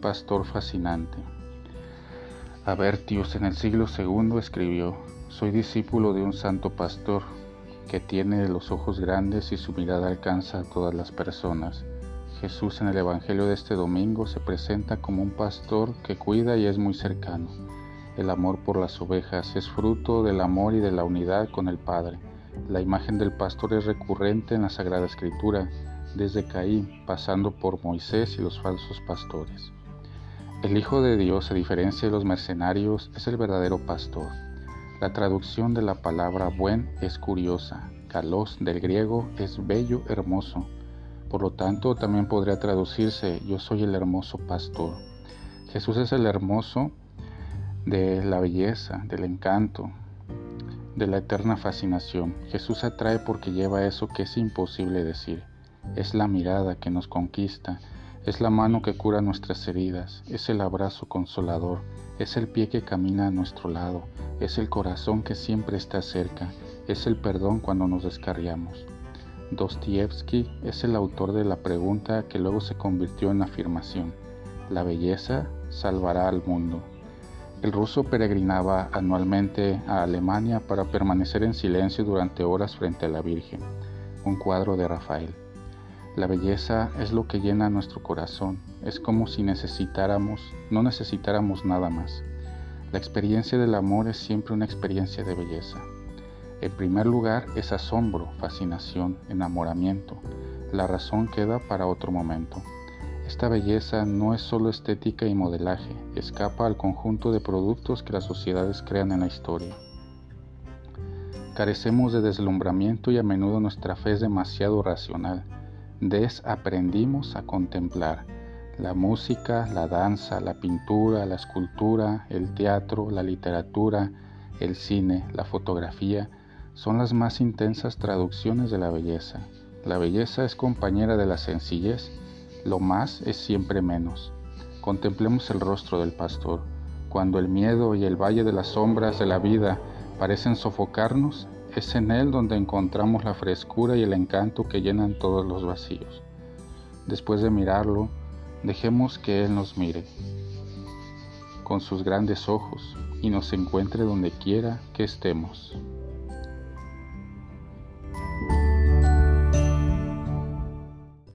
pastor fascinante. Abertius en el siglo II escribió, Soy discípulo de un santo pastor que tiene los ojos grandes y su mirada alcanza a todas las personas. Jesús en el Evangelio de este domingo se presenta como un pastor que cuida y es muy cercano. El amor por las ovejas es fruto del amor y de la unidad con el Padre. La imagen del pastor es recurrente en la Sagrada Escritura desde Caín, pasando por Moisés y los falsos pastores. El Hijo de Dios, a diferencia de los mercenarios, es el verdadero pastor. La traducción de la palabra buen es curiosa. Kalos del griego es bello, hermoso. Por lo tanto, también podría traducirse yo soy el hermoso pastor. Jesús es el hermoso de la belleza, del encanto, de la eterna fascinación. Jesús atrae porque lleva eso que es imposible decir. Es la mirada que nos conquista, es la mano que cura nuestras heridas, es el abrazo consolador, es el pie que camina a nuestro lado, es el corazón que siempre está cerca, es el perdón cuando nos descarriamos. Dostoyevsky es el autor de la pregunta que luego se convirtió en afirmación. ¿La belleza salvará al mundo? El ruso peregrinaba anualmente a Alemania para permanecer en silencio durante horas frente a la Virgen, un cuadro de Rafael. La belleza es lo que llena nuestro corazón, es como si necesitáramos, no necesitáramos nada más. La experiencia del amor es siempre una experiencia de belleza. En primer lugar es asombro, fascinación, enamoramiento. La razón queda para otro momento. Esta belleza no es solo estética y modelaje, escapa al conjunto de productos que las sociedades crean en la historia. Carecemos de deslumbramiento y a menudo nuestra fe es demasiado racional desaprendimos a contemplar. La música, la danza, la pintura, la escultura, el teatro, la literatura, el cine, la fotografía, son las más intensas traducciones de la belleza. La belleza es compañera de la sencillez, lo más es siempre menos. Contemplemos el rostro del pastor. Cuando el miedo y el valle de las sombras de la vida parecen sofocarnos, es en Él donde encontramos la frescura y el encanto que llenan todos los vacíos. Después de mirarlo, dejemos que Él nos mire con sus grandes ojos y nos encuentre donde quiera que estemos.